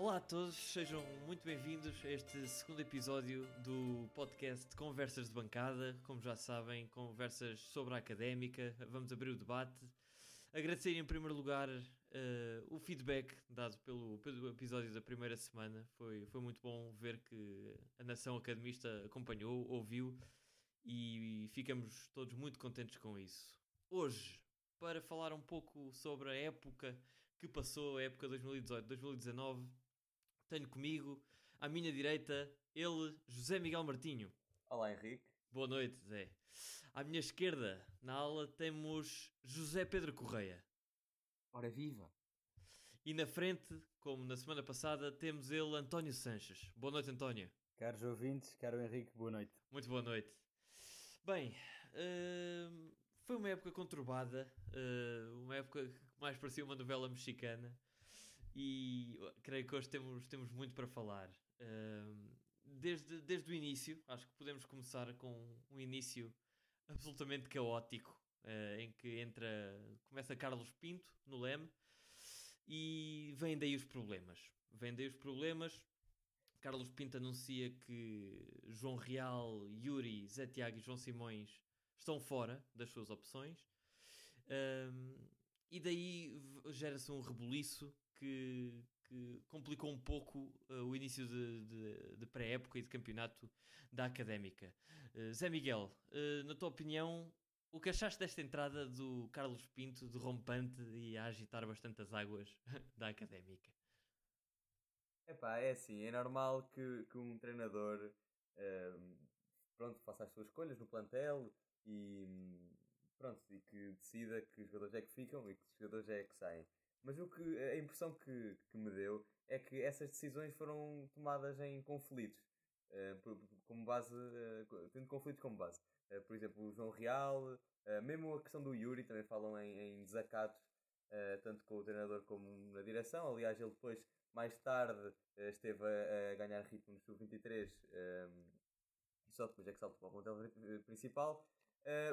Olá a todos, sejam muito bem-vindos a este segundo episódio do podcast Conversas de Bancada. Como já sabem, conversas sobre a académica, vamos abrir o debate. Agradecer em primeiro lugar uh, o feedback dado pelo, pelo episódio da primeira semana. Foi, foi muito bom ver que a nação academista acompanhou, ouviu e ficamos todos muito contentes com isso. Hoje, para falar um pouco sobre a época que passou, a época 2018-2019, tenho comigo, à minha direita, ele, José Miguel Martinho. Olá, Henrique. Boa noite, Zé. À minha esquerda, na aula, temos José Pedro Correia. Ora viva! E na frente, como na semana passada, temos ele, António Sanches. Boa noite, António. Caros ouvintes, caro Henrique, boa noite. Muito boa noite. Bem, uh, foi uma época conturbada, uh, uma época que mais parecia uma novela mexicana e creio que hoje temos, temos muito para falar. Uh, desde, desde o início, acho que podemos começar com um início absolutamente caótico, uh, em que entra, começa Carlos Pinto no Leme e vêm daí os problemas. Vêm daí os problemas. Carlos Pinto anuncia que João Real, Yuri, Zé Tiago e João Simões estão fora das suas opções. Um, e daí gera-se um rebuliço que, que complicou um pouco uh, o início de, de, de pré-época e de campeonato da Académica. Uh, Zé Miguel, uh, na tua opinião, o que achaste desta entrada do Carlos Pinto, de rompante e a agitar bastante as águas da Académica? Epá, é assim, é normal que, que um treinador ehm, pronto, faça as suas escolhas no plantel e pronto, e que decida que os jogadores é que ficam e que os jogadores é que saem. Mas o que, a impressão que, que me deu é que essas decisões foram tomadas em conflitos, uh, como base, uh, tendo conflitos como base. Uh, por exemplo, o João Real, mesmo a questão do Yuri, também falam em, em desacatos, tanto com o treinador como na direção. Aliás, ele depois, mais tarde, esteve a, a, ganhar ritmo no Sub-23, e só depois é que salta para o plantel principal.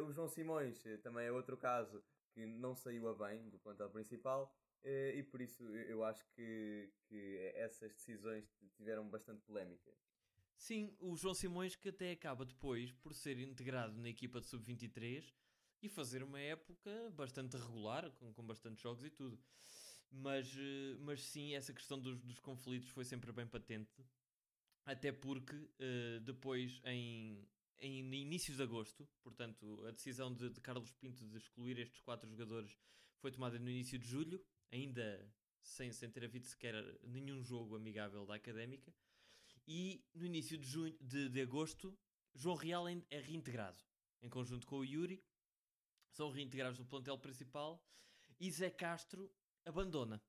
o João Simões também é outro caso que não saiu a bem do plantel principal. Eh, e por isso eu acho que, que essas decisões tiveram bastante polémica. Sim, o João Simões que até acaba depois por ser integrado na equipa de sub-23 e fazer uma época bastante regular, com, com bastantes jogos e tudo. Mas, eh, mas sim, essa questão dos, dos conflitos foi sempre bem patente, até porque uh, depois em, em inícios de agosto, portanto a decisão de, de Carlos Pinto de excluir estes quatro jogadores foi tomada no início de julho, ainda sem, sem ter havido sequer nenhum jogo amigável da Académica. E no início de, junho, de, de agosto, João Real é reintegrado, em conjunto com o Yuri. São reintegrados no plantel principal e Zé Castro abandona.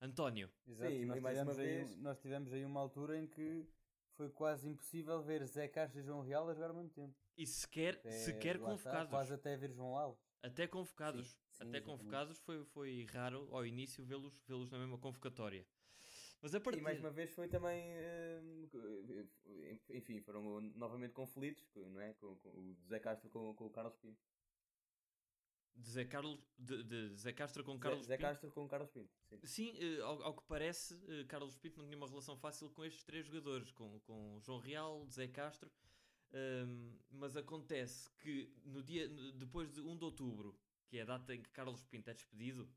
António. Exato, Sim, nós, mais tivemos aí, nós tivemos aí uma altura em que foi quase impossível ver Zé Castro e João Real a jogar ao mesmo tempo. E sequer, até, sequer convocados. Está, quase até ver João Alves. Até convocados. Sim, sim, até convocados foi, foi raro ao início vê-los vê na mesma convocatória. Mas a partir... E mais uma vez foi também. Eh, enfim, foram novamente conflitos, não é? Com, com o Zé Castro com, com o Carlos Pinto. De Zé, Carlos, de, de Zé Castro com Carlos Zé, Pinto? Zé Castro com Carlos Pinto, sim. Sim, eh, ao, ao, que parece, eh, Carlos Pinto não tinha uma relação fácil com estes três jogadores, com, com João Real, Zé Castro um, mas acontece que no dia, depois de 1 de outubro, que é a data em que Carlos Pinto é despedido,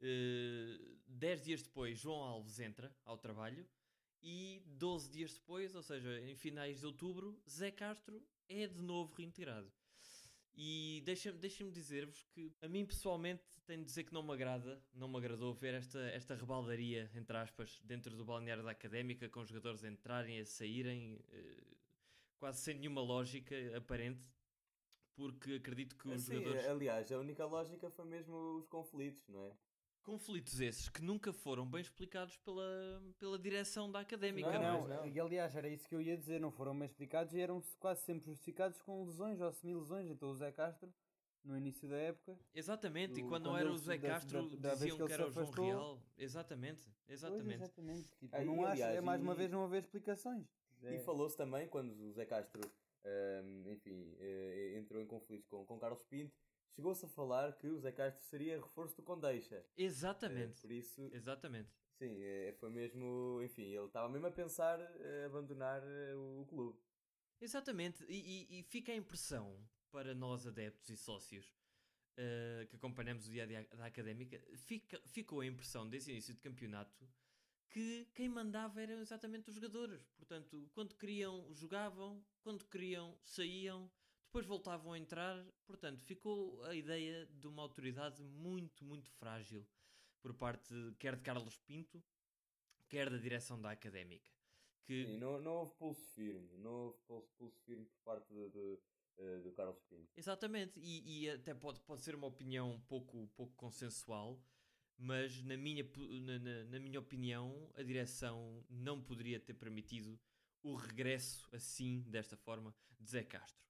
uh, 10 dias depois João Alves entra ao trabalho e 12 dias depois, ou seja, em finais de outubro, Zé Castro é de novo reintegrado. E deixem-me deixa dizer-vos que a mim pessoalmente tenho de dizer que não me agrada, não me agradou ver esta, esta rebaldaria, entre aspas, dentro do balneário da académica, com os jogadores entrarem, a saírem, eh, quase sem nenhuma lógica aparente, porque acredito que os Sim, jogadores. Aliás, a única lógica foi mesmo os conflitos, não é? Conflitos esses que nunca foram bem explicados pela, pela direção da académica. Não, não, não, E aliás, era isso que eu ia dizer, não foram bem explicados e eram quase sempre justificados com lesões ou semi-lesões. Então o Zé Castro, no início da época. Exatamente, do, e quando, quando não era o Zé Castro, da, da, diziam que, que era o João Real. Exatamente, exatamente. Pois, exatamente. Tipo, Aí, não aliás, acho, é mais uma vez não haver explicações. E é. falou-se também quando o Zé Castro, um, enfim, uh, entrou em conflitos com, com Carlos Pinto Chegou-se a falar que o Zé Castro seria reforço do Condeixa. Exatamente. É, por isso. Exatamente. Sim, é, foi mesmo. Enfim, ele estava mesmo a pensar eh, abandonar eh, o clube. Exatamente, e, e- e fica a impressão para nós adeptos e sócios eh, que acompanhamos o dia a dia da académica, fica, ficou a impressão desse início de campeonato que quem mandava eram exatamente os jogadores. Portanto, quando queriam, jogavam, quando queriam, saíam, depois voltavam a entrar. Portanto, ficou a ideia de uma autoridade muito, muito frágil por parte quer de Carlos Pinto, quer da direção da académica. Que Sim, não, não houve pulso firme. Não houve pulso, pulso firme por parte de, de, eh, do Carlos Pinto. Exatamente, e, e até pode, pode ser uma opinião pouco, pouco consensual, mas na minha, na, na- na minha opinião, a direção não poderia ter permitido o regresso assim, desta forma, de Zé Castro.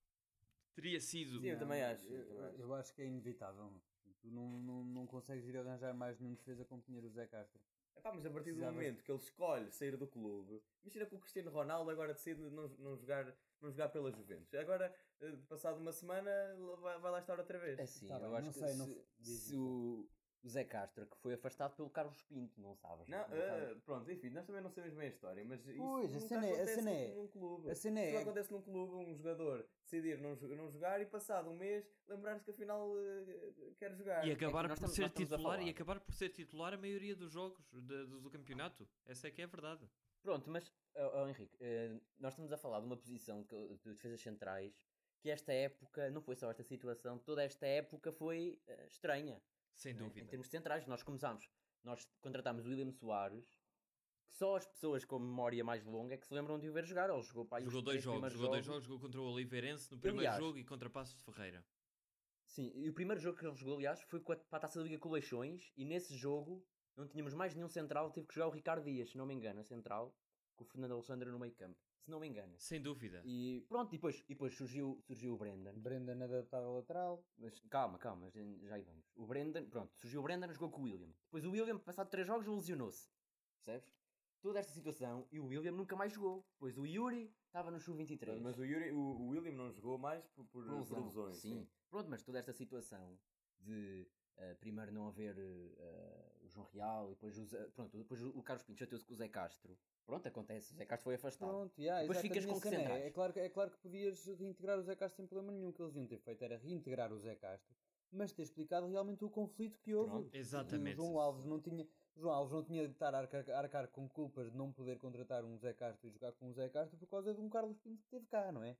Teria sido. Sim, eu também acho, eu Eu, acho. eu acho que é inevitável. Tu não, não, não consegues ir arranjar mais nenhum defesa com Pinheiro Zé Castro. Epá, mas a partir do Precisavas- momento que ele escolhe sair do clube, imagina que o Cristiano Ronaldo agora decide não, não, jogar, não jogar pela Juventus. Agora, eh, passado uma semana, vai, vai lá estar outra vez. É assim, Tá eu bem, acho não que sei, se, se o, o Zé Castro, que foi afastado pelo Carlos Pinto, não sabes? Não, não sabes? pronto, enfim, nós também não sabemos bem a história, mas isso Pois, a nunca cena é- a acontece cena é- num clube. a cena é- Isso acontece num clube, um jogador decidir não, não jogar e passado um mês lembrar-se que afinal eh, quer jogar. E acabar que nós por estamos- ser titular e acabar por ser titular a maioria dos jogos de- do, do campeonato. Essa é que é a verdade. Pronto, mas, ó, ó, Henrique, eh, nós estamos a falar de uma posição que- de defesas centrais que esta época, não foi só esta situação, toda esta época foi estranha. Sem não é? dúvida. Em termos centrais, nós começámos, nós contratámos o William Soares, que só as pessoas com memória mais longa é que se lembram de o ver jogar. Ele jogou para Jogou dois jogos, jogou dois jogos, jogou contra o Oliveirense no primeiro Aliás- jogo e contra Passos de Ferreira. Sim, e o primeiro jogo que ele jogou, aliás, foi para a Taça da Liga Coleixões e nesse jogo não tínhamos mais nenhum central, teve que jogar o Ricardo Dias, se não me engano, a central, com o Fernando Alexandre no meio campo, se não me engano. Sem dúvida. E pronto, e depois, e depois surgiu, surgiu o Brendan. Brendan adaptado ao lateral. Mas calma, calma, já já aí vamos. O Brendan, pronto, surgiu o Brendan, jogou com o William. Depois o William, passado três jogos, lesionou-se. Percebes? Toda esta situação e o William nunca mais jogou. Depois o Yuri estava no Sub-23. Mas o, Yuri, o, o William não jogou mais por, por, Por lesões. Sim. Pronto, mas toda esta situação de eh, primeiro não haver o João Real e depois, o Zé- pronto, depois o Carlos Pinto chateou-se com o Zé Castro. Pronto, acontece, o Zé Castro foi afastado. Pronto, yeah, Depois ficas com é, é, claro, que- é claro que podias reintegrar o Zé Castro sem problema nenhum. O que eles iam ter feito era reintegrar o Zé Castro, mas ter explicado realmente o conflito que houve. Pronto. Exatamente. O João Alves não tinha. João Alves não tinha de estar a arcar, a arcar com culpas de não poder contratar um Zé Castro e jogar com um Zé Castro por causa de um Carlos Pinto que teve cá, não é?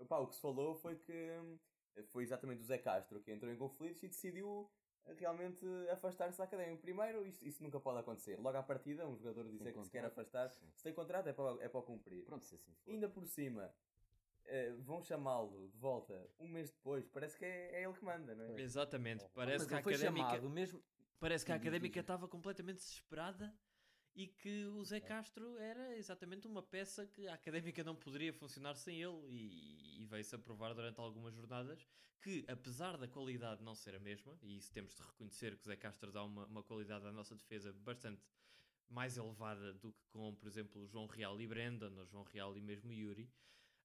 Epá, o que se falou foi que hum, foi exatamente o Zé Castro que entrou em conflitos e decidiu realmente afastar-se da academia. Primeiro, isso, isso nunca pode acontecer. Logo à partida, um jogador dizer que se quer afastar, sim. se tem contrato é para, é para o cumprir. Pronto, se assim for. Ainda por cima, eh, vão chamá-lo de volta um mês depois. Parece que é, é ele que manda, não é? Exatamente. Parece que a académica. chamado mesmo. Parece que a académica estava completamente desesperada e que o Zé Castro era exatamente uma peça que a académica não poderia funcionar sem ele e, e veio-se a provar durante algumas jornadas que, apesar da qualidade não ser a mesma, e isso temos de reconhecer que o Zé Castro dá uma, uma qualidade à nossa defesa bastante mais elevada do que com, por exemplo, João Real e Brendan, ou João Real e mesmo Yuri,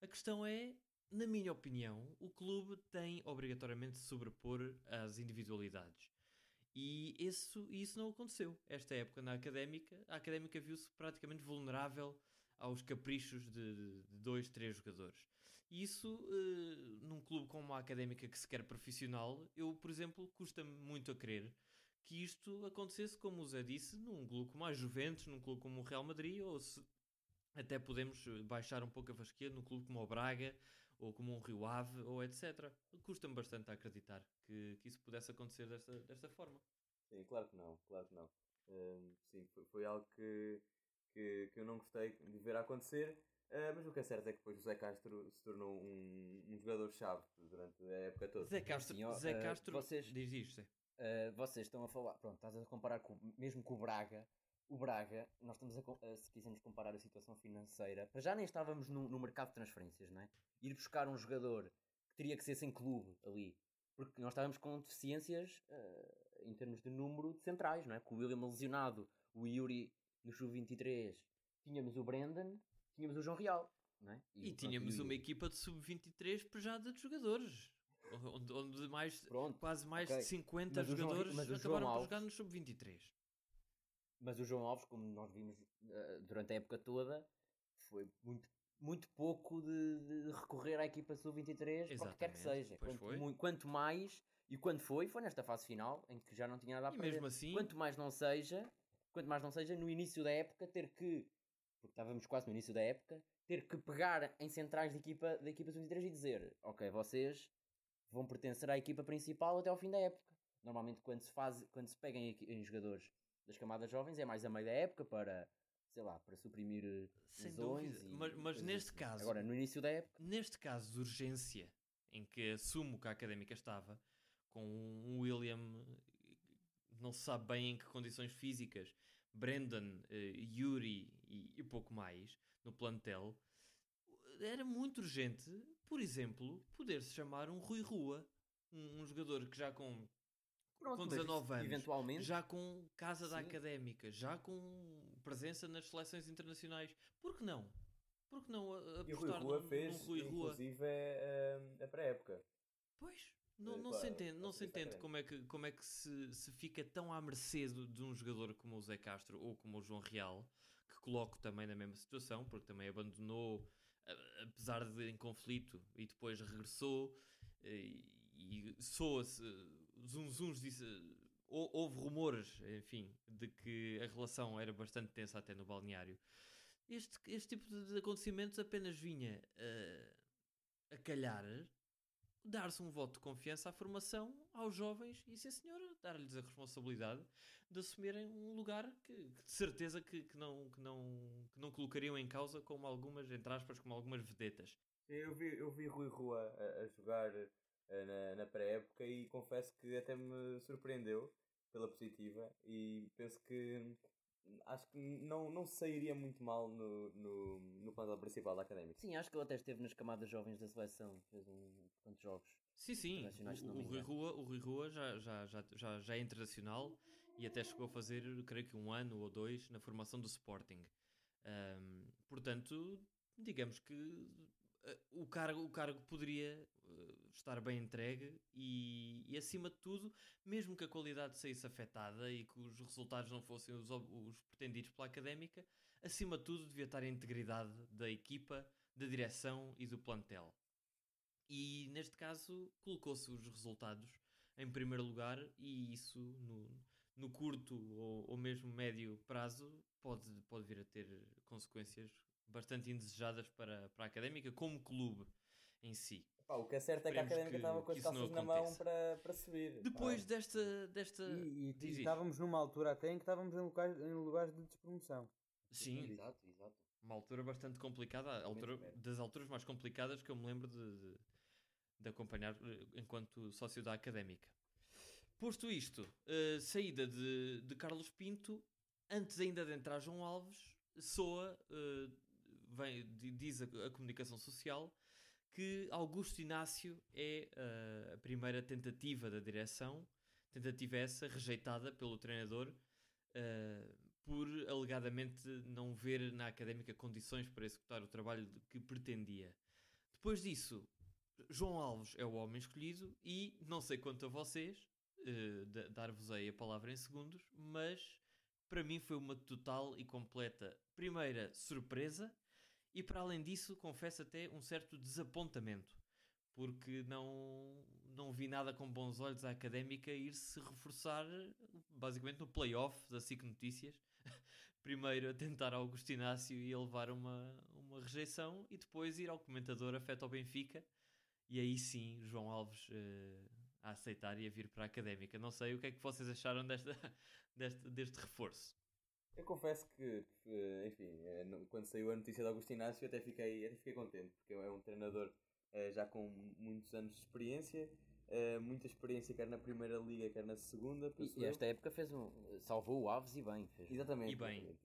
a questão é, na minha opinião, o clube tem obrigatoriamente de sobrepor as individualidades. E isso, isso não aconteceu. Esta época na académica, a académica viu-se praticamente vulnerável aos caprichos de, de- dois, três jogadores. E isso, eh, num clube como a académica que se quer profissional, eu, por exemplo, custa-me muito a crer que isto acontecesse, como o Zé disse, num clube como a Juventus, num clube como o Real Madrid, ou se até podemos eh, baixar um pouco a fasquia num clube como o Braga, ou como um Rio Ave, ou etc. Custa-me bastante a acreditar que, que isso pudesse acontecer desta, desta forma. Sim, claro que não, claro que não. Hum, sim, foi, foi algo que, que, que eu não gostei de ver acontecer. Ah, mas o que é certo é que depois o Zé Castro se tornou um, um jogador-chave durante a época toda. Zé Castro, Assim, ó, Zé eh, Castro vocês- diz isto. Uh, vocês estão a falar, pronto, estás a comparar com, mesmo com o Braga. O Braga, nós estamos a, a- se quisermos comparar a situação financeira, para já nem estávamos no, no mercado de transferências, não é? Ir buscar um jogador que teria que ser sem clube ali, porque nós estávamos com deficiências uh, em termos de número de centrais, não é? Com o William lesionado, o Yuri no sub-23, tínhamos o Brendan, tínhamos o João Real, não é? E tínhamos e o uma equipa de sub-23 pejada de jogadores. Onde, onde mais, Pronto, quase mais ok. de 50 Mas João- jogadores mas o acabaram João por jogar no sub-23. Mas o João Alves, como nós vimos eh, durante a época toda, foi muito, muito pouco de, de recorrer à equipa sub-23, para o que quer que seja. pois Quanto, foi. mui- quanto mais, e quando foi, foi nesta fase final, em que já não tinha nada a E perder. mesmo assim, Quanto mais não seja, quanto mais não seja, no início da época, ter que, porque estávamos quase no início da época, ter que pegar em centrais da equipa, da equipa sub-23 e dizer: Ok, vocês vão pertencer à equipa principal até ao fim da época. Normalmente, quando se, faz, quando se pega em, em jogadores das camadas jovens, é mais a meio da época para, sei lá, para suprimir eh, Sem dúvida. e Mas- mas neste assim. caso- Agora, no início da época, neste caso de urgência, em que assumo que a académica estava, com um William, não se sabe bem em que condições físicas, Brendan, eh, Yuri e, e pouco mais no plantel, era muito urgente, por exemplo, poder-se chamar um Rui Rua, um, um jogador que já com, pronto, com mas 19 anos, eventualmente, já com casa da Sim. académica, já com presença nas seleções internacionais, por que não? Por que não a- E o Rui apostar Rua num- fez, num Rui Rua? inclusive, a, a pré-época. Pois, não, Eh, não pá, se entende, não se entende como é que, como é que se, se fica tão à mercê de, de um jogador como o Zé Castro ou como o João Real, que coloco também na mesma situação, porque também abandonou, a- apesar de em conflito, e depois regressou, eh, e soa-se, zunzuns disse, hou- houve rumores, enfim, de que a relação era bastante tensa até no balneário. Este, este tipo de acontecimentos apenas vinha eh, a calhar dar-se um voto de confiança à formação, aos jovens e, sim senhora, dar-lhes a responsabilidade de assumirem um lugar que, que de certeza que, que não, que, não, que não colocariam em causa como algumas, entre aspas, como algumas vedetas. Eu vi, eu vi Rui Rua a, a jogar na, na pré-época e confesso que até me surpreendeu pela positiva e penso que acho que não, não sairia muito mal no, no, no plantel principal da Académica. sim, acho que ele até esteve nas camadas jovens da seleção, fez um quantos jogos. Sim, sim, o, o Rui. Rua, o Rui Rua já, já, já, já, já é internacional e até chegou a fazer, creio que um ano ou dois, na formação do Sporting. Ahm, portanto, digamos que eh, o cargo, o cargo poderia eh, estar bem entregue e, e, acima de tudo, mesmo que a qualidade saísse afetada e que os resultados não fossem os, os pretendidos pela académica, acima de tudo devia estar a integridade da equipa, da direção e do plantel. E neste caso colocou-se os resultados em primeiro lugar e isso no, no curto ou, ou mesmo médio prazo pode, pode vir a ter consequências bastante indesejadas para, para a académica como clube em si. Pá, o que é certo é que a Esperemos Académica estava com as calças na mão para, para subir. Depois Pá, desta. desta E, e- e estávamos numa altura até em que estávamos em lugares, em lugares de despromoção. Sim, Exato, exato. uma altura bastante complicada, altura, das alturas mais complicadas que eu me lembro de, de, de acompanhar eh, enquanto sócio da académica. Posto isto, eh, saída de, de Carlos Pinto, antes ainda de entrar João Alves, soa, eh, vem, di- diz a, a comunicação social, que Augusto Inácio é eh, a primeira tentativa da direção, tentativa essa rejeitada pelo treinador, eh, por alegadamente não ver na académica condições para executar o trabalho que pretendia. Depois disso, João Alves é o homem escolhido e não sei quanto a vocês, eh, da- dar-vos-ei a palavra em segundos, mas para mim foi uma total e completa primeira surpresa e para além disso confesso até um certo desapontamento porque não, não vi nada com bons olhos a académica ir-se reforçar basicamente no playoff da SIC Notícias. Primeiro a tentar Augusto Inácio e a levar uma, uma rejeição e depois ir ao comentador afeta ao Benfica e aí sim João Alves eh, a aceitar e a vir para a académica. Não sei o que é que vocês acharam desta, deste, deste reforço. Eu confesso que, enfim, eh, quando saiu a notícia de Augusto Inácio até fiquei, até fiquei contente, porque é um treinador eh, já com muitos anos de experiência, eh, muita experiência quer na primeira liga, quer na segunda. E, e esta época fez um. salvou o Aves e bem. Fez. Exatamente. E bem.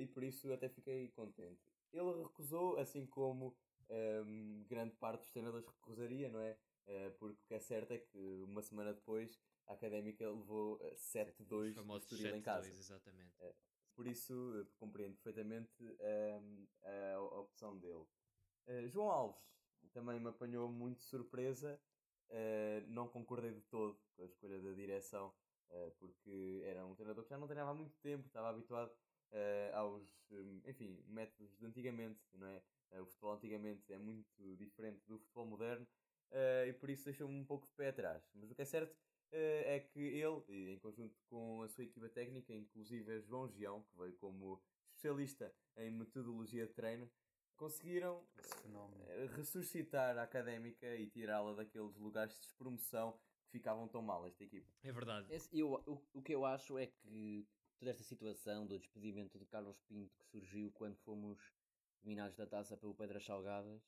e por isso até fiquei contente. Ele recusou, assim como ehm, grande parte dos treinadores recusaria, não é? Eh, porque o que é certo é que uma semana depois a académica levou eh, 7-2 Os do Estoril em 7-2, casa. exatamente. Por isso eh, compreendo perfeitamente ehm, a, a opção dele. Eh, João Alves também me apanhou muito de surpresa. Eh, não concordei de todo com a escolha da direção eh, porque era um treinador que já não treinava há muito tempo, estava habituado eh, aos, hum, enfim, métodos de antigamente, não é? Eh, o futebol antigamente é muito diferente do futebol moderno eh, e por isso deixou-me um pouco de pé atrás. Mas o que é certo eh, é que ele, e em conjunto com a sua equipa técnica, inclusive João Gião, que veio como especialista em metodologia de treino, conseguiram eh, ressuscitar a académica e tirá-la daqueles lugares de despromoção que ficavam tão mal, esta equipa. É verdade. Esse- eu, o, o que eu acho é que toda esta situação do despedimento de Carlos Pinto que surgiu quando fomos eliminados da taça pelo Pedras Salgadas,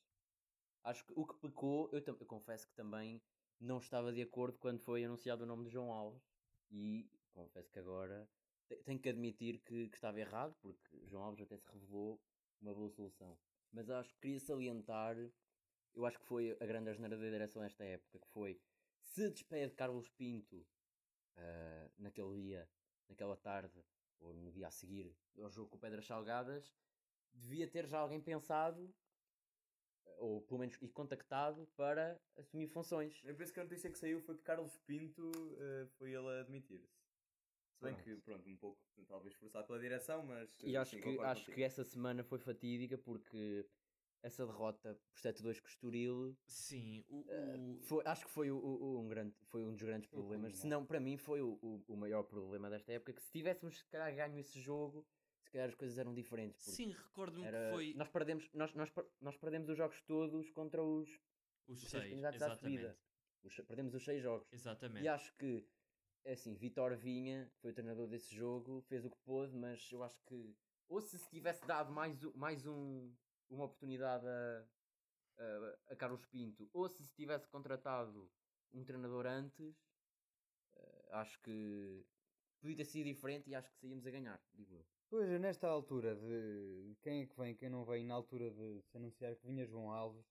acho que o que pecou, eu, eu confesso que também não estava de acordo quando foi anunciado o nome de João Alves e confesso que agora te- tenho que admitir que, que estava errado, porque João Alves até se revelou uma boa solução. Mas acho que queria salientar, eu acho que foi a grande asneira da direção nesta época, que foi se despede Carlos Pinto ah, naquele dia, naquela tarde, ou no dia a seguir ao jogo com Pedras Salgadas, devia ter já alguém pensado, ou pelo menos e contactado, para assumir funções. Eu penso que a notícia que saiu foi que Carlos Pinto eh, foi ele a admitir-se. Se bem que, pronto, um pouco talvez forçado pela direção, mas. E eh, acho, sim, que, acho contigo. que essa semana foi fatídica porque essa derrota por 7-2 com o Estoril Sim, o, eh, o- foi, acho que foi, o, o- um grande, foi um dos grandes problemas. Se não, para mim, foi o, o, o maior problema desta época. Que se tivéssemos, se calhar, ganho esse jogo, se calhar as coisas eram diferentes. sim, recordo-me que foi nós, perdemos, nós, nós, nós perdemos os jogos todos contra os, os os seis seis, candidatos à subida. exatamente. Os- perdemos os seis jogos. Exatamente. E acho que, é assim, Vitor Vinha foi o treinador desse jogo, fez o que pôde, mas eu acho que, ou se se tivesse dado mais, mais um, uma oportunidade a, a, a Carlos Pinto, ou se se tivesse contratado um treinador antes, eh, acho que podia ter sido diferente e acho que saíamos a ganhar, digo eu. Pois, nesta altura de quem é que vem, quem não vem, na altura de se anunciar que vinha João Alves,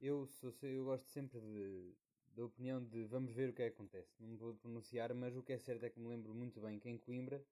eu, sou, eu gosto sempre de, da opinião de vamos ver o que é que acontece. Não me vou pronunciar, mas o que é certo é que me lembro muito bem que em Coimbra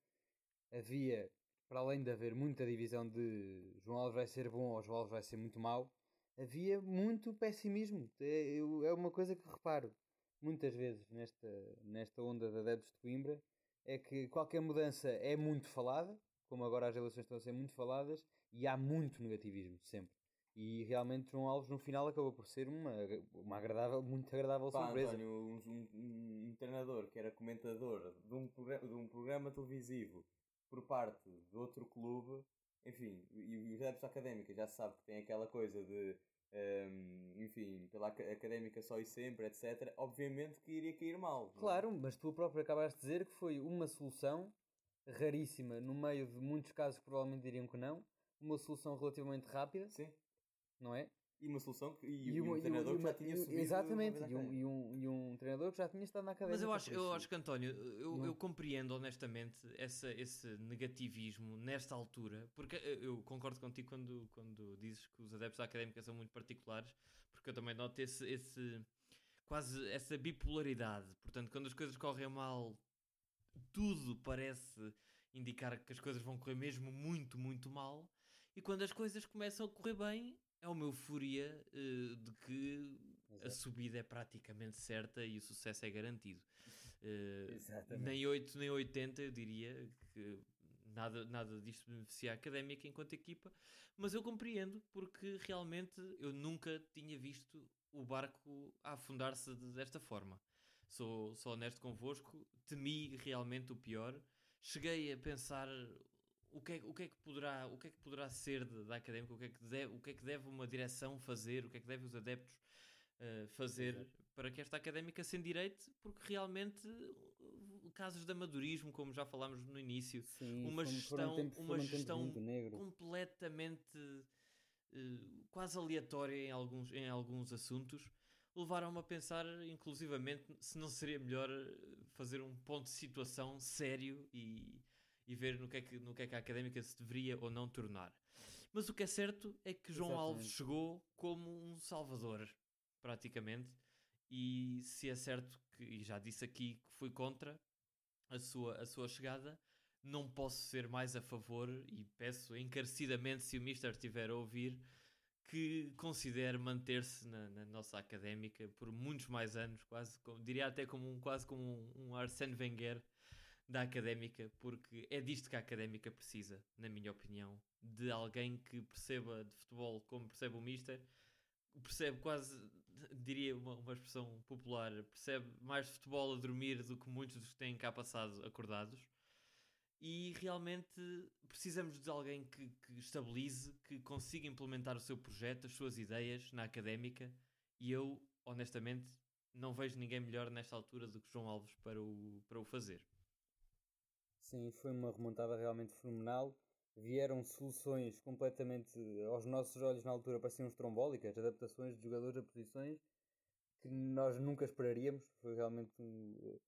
havia, para além de haver muita divisão de João Alves vai ser bom ou João Alves vai ser muito mau, havia muito pessimismo. É, é uma coisa que reparo muitas vezes nesta, nesta onda de adeptos de Coimbra, é que qualquer mudança é muito falada, como agora as eleições estão a ser muito faladas, e há muito negativismo, sempre. E realmente João Alves no final acabou por ser uma, uma agradável, muito agradável Pá, surpresa. António, um, um- um- um treinador que era comentador de um, programa, de um programa televisivo por parte de outro clube, enfim, e, os adeptos académicos já sabe que tem aquela coisa de, ehm, enfim, pela aca- académica só e sempre, etc. Obviamente que iria cair mal. é? Claro, mas tu próprio acabaste de dizer que foi uma solução raríssima, no meio de muitos casos que provavelmente diriam que não, uma solução relativamente rápida, Sim. não é? E uma solução que, e, E e um uma- e treinador uma- que já tinha e- subido. Exatamente, e um, e, um, e um treinador que já tinha estado na académica. Mas eu acho, eu acho que, António, eu, Não. eu compreendo honestamente essa, esse negativismo nesta altura, porque eu concordo contigo quando, quando dizes que os adeptos da académica são muito particulares, porque eu também noto esse, esse quase essa bipolaridade. Portanto, quando as coisas correm mal, tudo parece indicar que as coisas vão correr mesmo muito, muito mal, e quando as coisas começam a correr bem, é uma euforia eh, de que a Exato. subida é praticamente certa e o sucesso é garantido. Exatamente. nem 8 nem 80, eu diria que nada, nada disto beneficia a académica enquanto equipa, mas eu compreendo porque realmente eu nunca tinha visto o barco a afundar-se de- desta forma. Sou, sou honesto convosco, temi realmente o pior. Cheguei a pensar o que é, o que é que poderá o que é que poderá ser de- da académica, o que é que deve, o que é que deve uma direção fazer, o que é que devem os adeptos eh, fazer para que esta académica se endireite, porque realmente uh, casos de amadorismo, como já falámos no início, Sim, uma gestão- foram tempos- uma tempos gestão completamente eh, quase aleatória em alguns, em alguns assuntos, levaram-me a pensar, inclusivamente, se não seria melhor eh, fazer um ponto de situação sério e, e ver no que, é que, no que é que a académica se deveria ou não tornar. Mas o que é certo é que João Alves Exatamente. chegou como um salvador, praticamente, e se é certo que, e já disse aqui que fui contra a sua, a sua chegada, não posso ser mais a favor e peço encarecidamente se o Mister estiver a ouvir que considere manter-se na, na nossa académica por muitos mais anos, quase como- diria até como um, quase como um, um Arsène Wenger da académica, porque é disto que a académica precisa, na minha opinião, de alguém que perceba de futebol como percebe o Mister, percebe quase, diria uma, uma expressão popular, percebe mais de futebol a dormir do que muitos dos que têm cá passado acordados. E realmente precisamos de alguém que, que estabilize, que consiga implementar o seu projeto, as suas ideias na académica. E eu, honestamente, não vejo ninguém melhor nesta altura do que João Alves para o, para o fazer. Sim, foi uma remontada realmente fenomenal. Vieram soluções completamente aos nossos olhos na altura pareciam trombólicas, adaptações de jogadores a posições que nós nunca esperaríamos. Foi realmente um,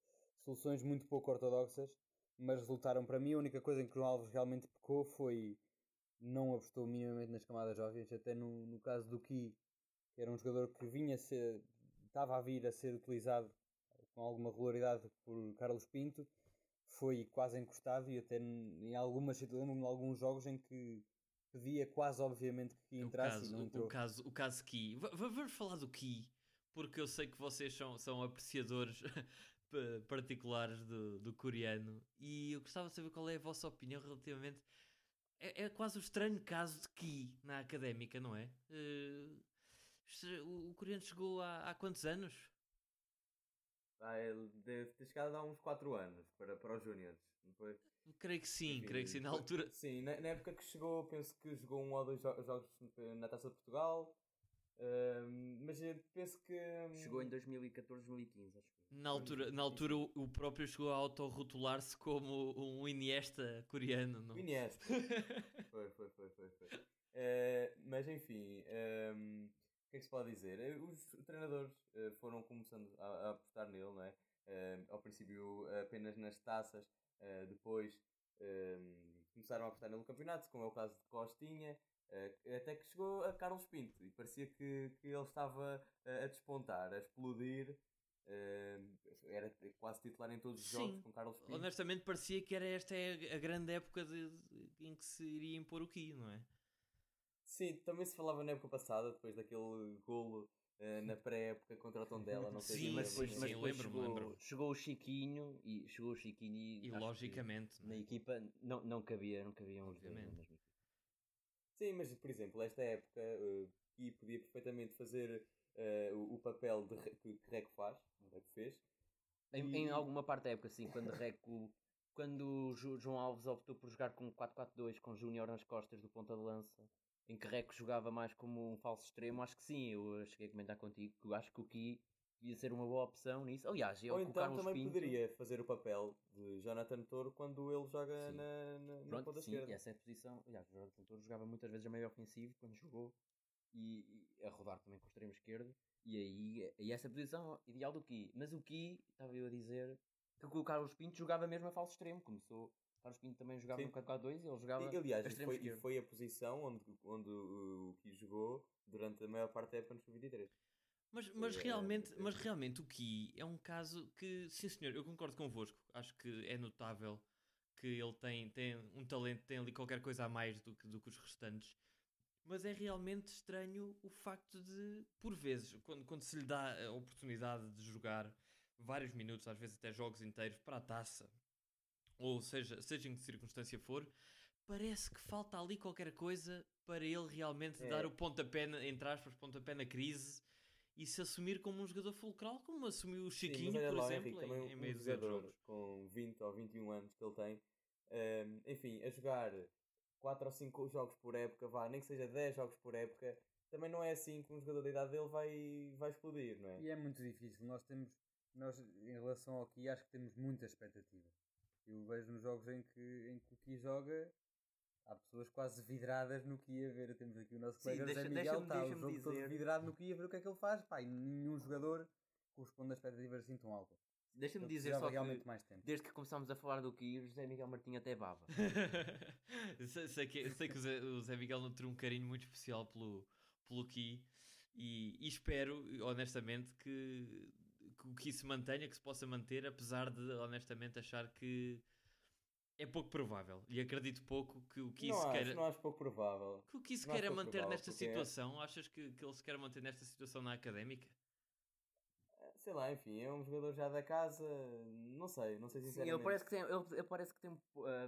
soluções muito pouco ortodoxas, mas resultaram para mim. A única coisa em que o Alves realmente pecou foi não apostou minimamente nas camadas jovens, até no, no caso do Ki, que era um jogador que vinha a ser, estava a vir a ser utilizado com alguma regularidade por Carlos Pinto foi quase encostado e até em algumas lembro-me de alguns jogos em que pedia quase obviamente que entrasse o caso, e não entrou. O caso, o caso Ki. Vamos falar do Ki, porque eu sei que vocês são, são apreciadores particulares do, do coreano e eu gostava de saber qual é a vossa opinião relativamente. É, é quase o estranho caso de Ki na académica, não é? Uh, o, o coreano chegou há, há quantos anos? Ah, ele deve ter chegado há uns 4 anos para, para os Júniores, foi? Creio que sim, Enfim, creio que sim. Na altura. Sim, na, na, época que chegou, penso que jogou um ou dois jo jogos na Taça de Portugal. Uh, mas penso que. Chegou em 2014, 2015, acho que. Na altura, na altura o, próprio chegou a autorrotular-se como um Iniesta coreano, não? Iniesta. foi, foi, foi, foi. foi. Uh, mas enfim. Um, o que é que se pode dizer? Eh, os treinadores uh, foram começando a, a, apostar nele, não é? Uh, ao princípio apenas nas taças, depois começaram a apostar nele no campeonato, como é o caso de Costinha, até que chegou a Carlos Pinto e parecia que, que ele estava a despontar, a explodir. Era quase titular em todos os Sim, jogos com Carlos Pinto. Honestamente, parecia que era esta é a grande época de, em que se iria impor o Ki, não é? Sim, também se falava na época passada, depois daquele golo uh, na pré-época contra o Tondela, não sei sim, mas depois, sim, mas depois lembro, chegou, lembro. chegou o Chiquinho e chegou o Chiquinho e, e logicamente na é? equipa não, não cabia, não cabiam os dois na mesma equipa. Sim, mas por exemplo, esta época uh, e podia perfeitamente fazer uh, o, o, papel de, que, que Reco faz, Reco fez. Em, e... em, alguma parte da época, sim, quando Reco quando o João Alves optou por jogar com 4-4-2 com Júnior nas costas do ponta de lança em que Reco jogava mais como um falso extremo, acho que sim, eu cheguei a comentar contigo que acho que o Ki devia ser uma boa opção nisso. Aliás, eu Ou então também Pinto... poderia fazer o papel de Jonathan Toro quando ele joga sim. na, na, Pronto, ponta sim, esquerda. essa é a posição. Aliás, o Jonathan Toro jogava muitas vezes a meio ofensivo quando jogou e, e, a rodar também com o extremo esquerdo. E aí, e essa posição ideal do Ki. Mas o Ki, estava eu a dizer, que o Carlos Pinto jogava mesmo a falso extremo, começou Carlos Pinto também jogava Sim. no 4-4-2 e ele jogava. E, aliás, foi, e foi a posição onde, onde o Ki jogou durante a maior parte da época no Sub-23. Mas, mas, é, realmente, mas realmente o Ki é um caso que, sim senhor, eu concordo convosco. Acho que é notável que ele tem, tem um talento, tem ali qualquer coisa a mais do que, do que os restantes. Mas é realmente estranho o facto de, por vezes, quando, quando se lhe dá a oportunidade de jogar vários minutos, às vezes até jogos inteiros, para a taça, ou seja, seja em que circunstância for, parece que falta ali qualquer coisa para ele realmente é. dar o pontapé, entre aspas, pontapé na crise e se assumir como um jogador fulcral, como assumiu o Chiquinho, Sim, por exemplo, Henrique, em, em meio um jogador jogos. com 20 ou 21 anos que ele tem, um, enfim, a jogar 4 ou 5 jogos por época, vá, nem que seja 10 jogos por época, também não é assim que um jogador da idade dele vai, vai explodir, não é? E é muito difícil. Nós temos, nós em relação ao que acho que temos muita expectativa. Eu vejo nos jogos em que, em que o Ki joga, há pessoas quase vidradas no que ia ver. Temos aqui o nosso colega Sim, José Miguel, está o jogo dizer... todo vidrado no que ia ver o que é que ele faz. Pá, e nenhum jogador corresponde a expectativas assim tão altas. Deixa-me dizer só que mais tempo. desde que começámos a falar do Ki, o José Miguel Martins até baba. sei, sei, que, sei que o Zé, o Zé Miguel não tem um carinho muito especial pelo, pelo Ki e, e espero, honestamente, que que isso se mantenha, que se possa manter, apesar de honestamente achar que é pouco provável. E acredito pouco que o que isso queira. Não acho pouco provável. Que o que isso queira manter nesta é situação. É... Achas que, que ele se quer manter nesta situação na académica? Sei lá, enfim, é um jogador já da casa, não sei, não sei Sim, sinceramente. ele parece que tem, ele, ele parece que tem um,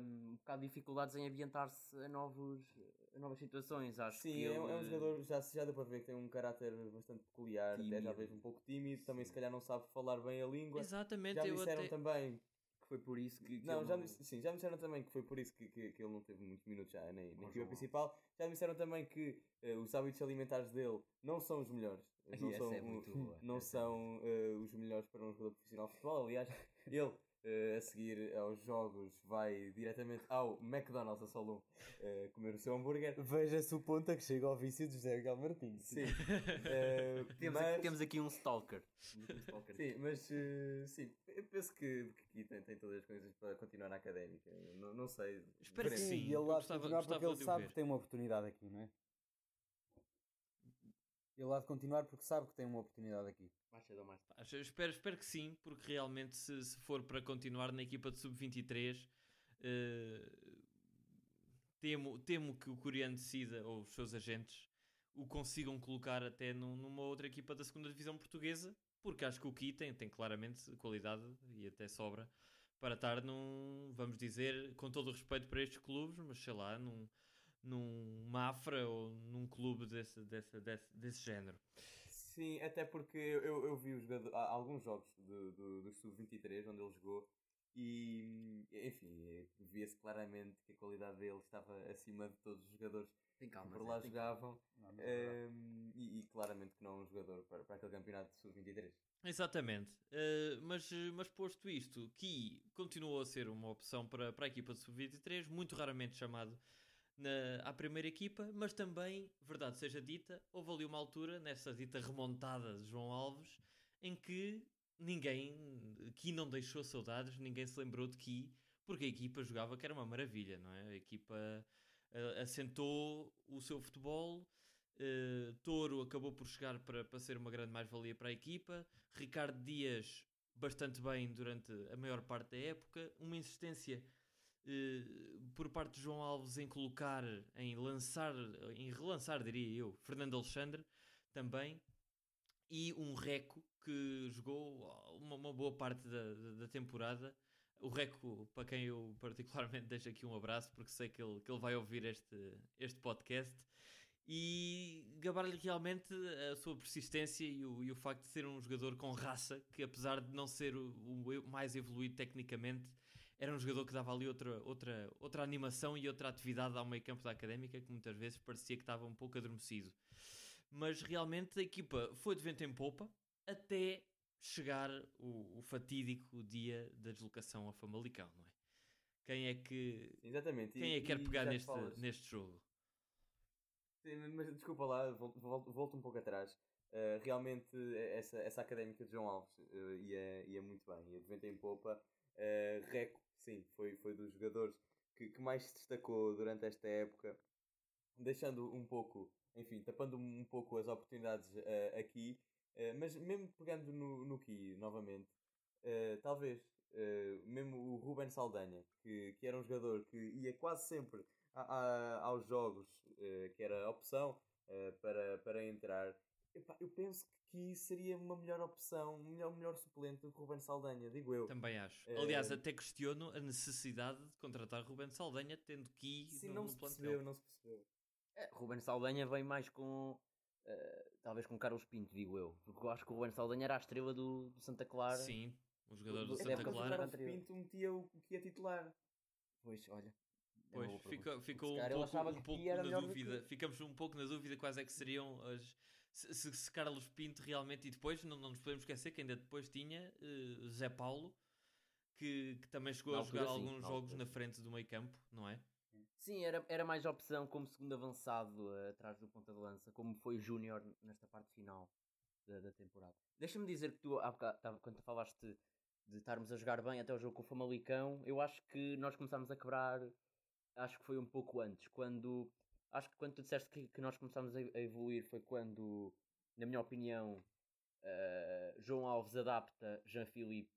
um bocado de dificuldades em ambientar-se a, novos, a novas situações. Acho Sim, que é, um- é um ele- jogador, já, já deu para ver que tem um caráter bastante peculiar, até Tímido. talvez um pouco tímido, também se calhar não sabe falar bem a língua. Exatamente, Já disseram até... também foi por isso que. que Não, já me, sim, já me disseram também que foi por isso que, que, que ele não teve muitos minutos já na, equipa principal. Já me disseram também que eh, os hábitos alimentares dele não são os melhores. Não essa são, é muito boa, não essa é são eh, os melhores para um jogador profissional de futebol. Aliás, ele eh, a seguir aos jogos vai diretamente ao McDonald's a Solon eh, comer o seu hambúrguer. Veja-se o ponto a que chega ao vício de José Miguel Martins. Sim. Eh, Temos, mas- aqui, temos aqui um stalker. Um stalker. Sim, mas sim, eu penso que, que aqui tem, tem todas as coisas para continuar na académica. Não, não sei. Espero que sim. e ele lá gostava- porque ele sabe ver. que tem uma oportunidade aqui, não é? Ele lá de continuar porque sabe que tem uma oportunidade aqui. Mais cedo ou mais tarde. Acho- espero, espero que sim, porque realmente se, se for para continuar na equipa de sub-23, eh, temo, temo que o coreano decida, ou os seus agentes, o consigam colocar até num- numa outra equipa da segunda divisão portuguesa, porque acho que o Ki tem, tem claramente qualidade e até sobra para estar num, vamos dizer, com todo o respeito para estes clubes, mas sei lá, num, num Mafra ou num clube desse, desse, desse, desse género. Sim, até porque eu, eu, vi os jogador- alguns jogos do, do, do Sub-23 onde ele jogou e, enfim, via-se claramente que a qualidade dele estava acima de todos os jogadores Tem que calma. por Zé, lá tem jogavam Não, não é verdade. ehm, e, e claramente que não é um jogador para, para aquele campeonato de Sub-23. Exatamente, Eh, mas, mas posto isto, Ki continuou a ser uma opção para, para a equipa de sub-23, muito raramente chamado na, à primeira equipa, mas também, verdade seja dita, houve ali uma altura, nessa dita remontada de João Alves, em que ninguém, Ki não deixou saudades, ninguém se lembrou de Ki, porque a equipa jogava que era uma maravilha, não é? A equipa eh, assentou o seu futebol, Uh, Touro acabou por chegar para, para ser uma grande mais-valia para a equipa. Ricardo Dias, bastante bem durante a maior parte da época. Uma insistência uh, por parte de João Alves em colocar, em lançar, em relançar, diria eu, Fernando Alexandre também. E um Reco que jogou uma, uma boa parte da, da, da temporada. O Reco, para quem eu particularmente deixo aqui um abraço, porque sei que ele, que ele vai ouvir este, este podcast e gabar-lhe realmente a sua persistência e o, e o facto de ser um jogador com raça, que apesar de não ser o, o mais evoluído tecnicamente, era um jogador que dava ali outra, outra, outra animação e outra atividade ao meio campo da académica que muitas vezes parecia que estava um pouco adormecido. Mas realmente a equipa foi de vento em popa até chegar o, o fatídico dia da deslocação a Famalicão, não é? Quem é que, Exatamente. quem e- é que quer pegar neste, falas- neste jogo? Sim, mas desculpa lá, volto, volto, volto um pouco atrás. Uh, realmente, essa, essa académica de João Alves uh, ia, ia muito bem, ia de vento em popa. Uh, Reco, sim, foi, foi dos jogadores que, que mais se destacou durante esta época, deixando um pouco, enfim, tapando um pouco as oportunidades uh, aqui. Uh, mas mesmo pegando no, no Ki novamente, talvez mesmo o Ruben Saldanha, que, que era um jogador que ia quase sempre a- a- aos jogos, que era a opção para, para entrar, eu penso que seria uma melhor opção, um melhor, melhor suplente do que o Ruben Saldanha, digo eu. Também acho. Eh, Aliás, até questiono a necessidade de contratar Ruben Saldanha, tendo que ir Sim, no, não no se plantel. percebeu, não se percebeu. É, Ruben Saldanha vem mais com. eh, talvez com Carlos Pinto, digo eu. Porque eu acho que o Ruben Saldanha era a estrela do, do Santa Clara. Sim, o jogador do do- Santa o Clara. Carlos anterior. Pinto metia o que ia titular. Pois, olha. é Pois, ficou, ficou um pouco, um que pouco na dúvida. que- Ficamos um pouco na dúvida quais é que seriam as. Se, se- se Carlos Pinto realmente. E depois, não, não nos podemos esquecer que ainda depois tinha eh, Zé Paulo, que, que também chegou Na a jogar alguns na jogos na frente do meio campo, não é? Sim, era, era mais opção como segundo avançado eh, atrás do ponta de lança, como foi Júnior nesta parte final da, da temporada. Deixa-me dizer que tu, há bocado, tava- quando tu falaste de estarmos a jogar bem até o jogo com o Famalicão, eu acho que nós começámos a quebrar, acho que foi um pouco antes, quando, acho que quando tu disseste que, que nós começámos a, a evoluir foi quando, na minha opinião, eh, João Alves adapta Jean-Philippe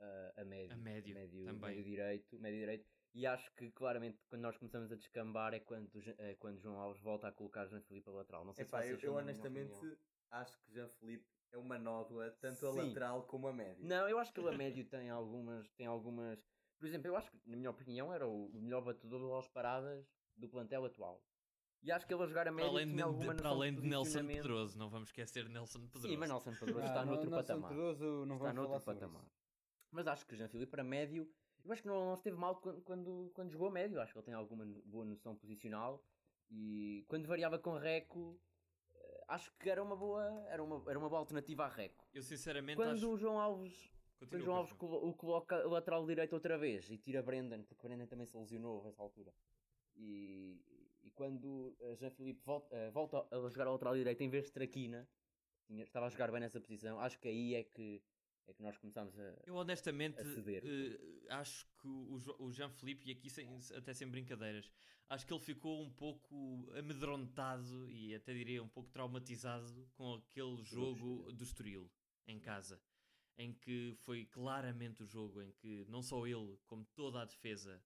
eh, a médio, A médio, médio, também. médio direito, médio direito, e acho que claramente quando nós começamos a descambar é quando, é quando João Alves volta a colocar Jean Filipe a lateral. Não sei Epá, se eu, eu honestamente acho que Jean-Philippe é uma nódoa, tanto a Sim. lateral como a média. Não, eu acho que ele a médio tem algumas, tem algumas. Por exemplo, eu acho que, na minha opinião, era o o melhor batedor de bolas paradas do plantel atual. E acho que ele a jogar a Para médio além, tinha de, alguma para além de Nelson posicionamento. Pedroso, não vamos esquecer de Nelson Pedroso. Sim, mas Nelson Pedroso Ah, está no- noutro Nelson patamar. Pedroso, não está falar sobre patamar. isso. Mas acho que Jean-Philippe para médio, eu acho que não, não esteve mal quando, quando, quando jogou a médio. Acho que ele tem alguma no- boa noção posicional e quando variava com Reco, eh, acho que era uma boa, era uma, era uma boa alternativa a Reco. Eu sinceramente Quando acho. o João Alves, quando Continua, o João Alves colo- o coloca o lateral direito outra vez e tira Brendan, porque Brendan também se lesionou a essa altura. E quando eh, Jean-Philippe volta, eh, volta a jogar ao lateral direito em vez de Traquina, estava a jogar bem nessa posição, acho que aí é que, é que nós começámos a. Eu honestamente a eh, acho que o, o Jean-Philippe, e aqui sem- até sem brincadeiras, acho que ele ficou um pouco amedrontado e até diria um pouco traumatizado com aquele jogo do Estoril em casa, em que foi claramente o jogo em que não só ele, como toda a defesa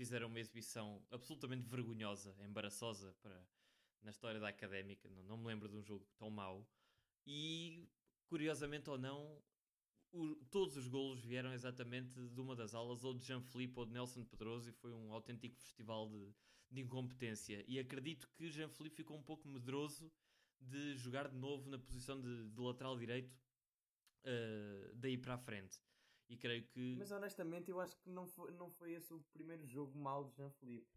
fizeram uma exibição absolutamente vergonhosa, embaraçosa para, na história da académica. Não, não me lembro de um jogo tão mau. E curiosamente ou não, o- todos os golos vieram exatamente de uma das alas, ou de Jean-Philippe ou de Nelson Pedroso, e foi um autêntico festival de, de incompetência. E acredito que Jean-Philippe ficou um pouco medroso de jogar de novo na posição de, de lateral direito eh, daí para a frente. E creio que. Mas honestamente, eu acho que não foi, não foi esse o primeiro jogo mau de Jean-Philippe.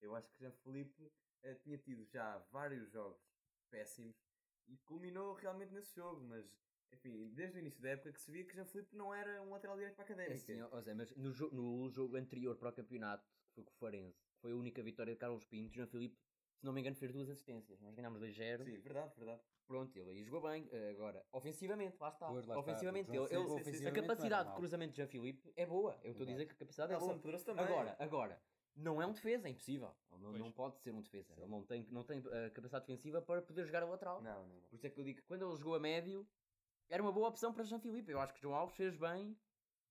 Eu acho que Jean-Philippe eh, tinha tido já vários jogos péssimos e culminou realmente nesse jogo. Mas, enfim, desde o início da época que se via que Jean-Philippe não era um lateral direito para a É académica. assim, ó Zé, mas no, jo- no jogo anterior para o campeonato, que foi com o Farense, que foi a única vitória de Carlos Pinto, João Filipe, se não me engano, fez duas assistências. Nós ganhámos 2-0. Sim, verdade, verdade. Pronto, ele aí jogou bem. eh, Agora, ofensivamente, lá está. Pois, lá está. ofensivamente, João ele- ele- ofensivamente, a era capacidade de cruzamento de Jean Filipe é boa. Eu estou a dizer que a capacidade é boa. Também. Agora, agora, não é um defesa, é impossível. Ele não, não pode ser um defesa. Ele não tem, não tem a capacidade defensiva para poder jogar a lateral. Não, não, não. Por isso é que eu digo que quando ele jogou a médio, era uma boa opção para Jean Filipe. Eu acho que João Alves fez bem.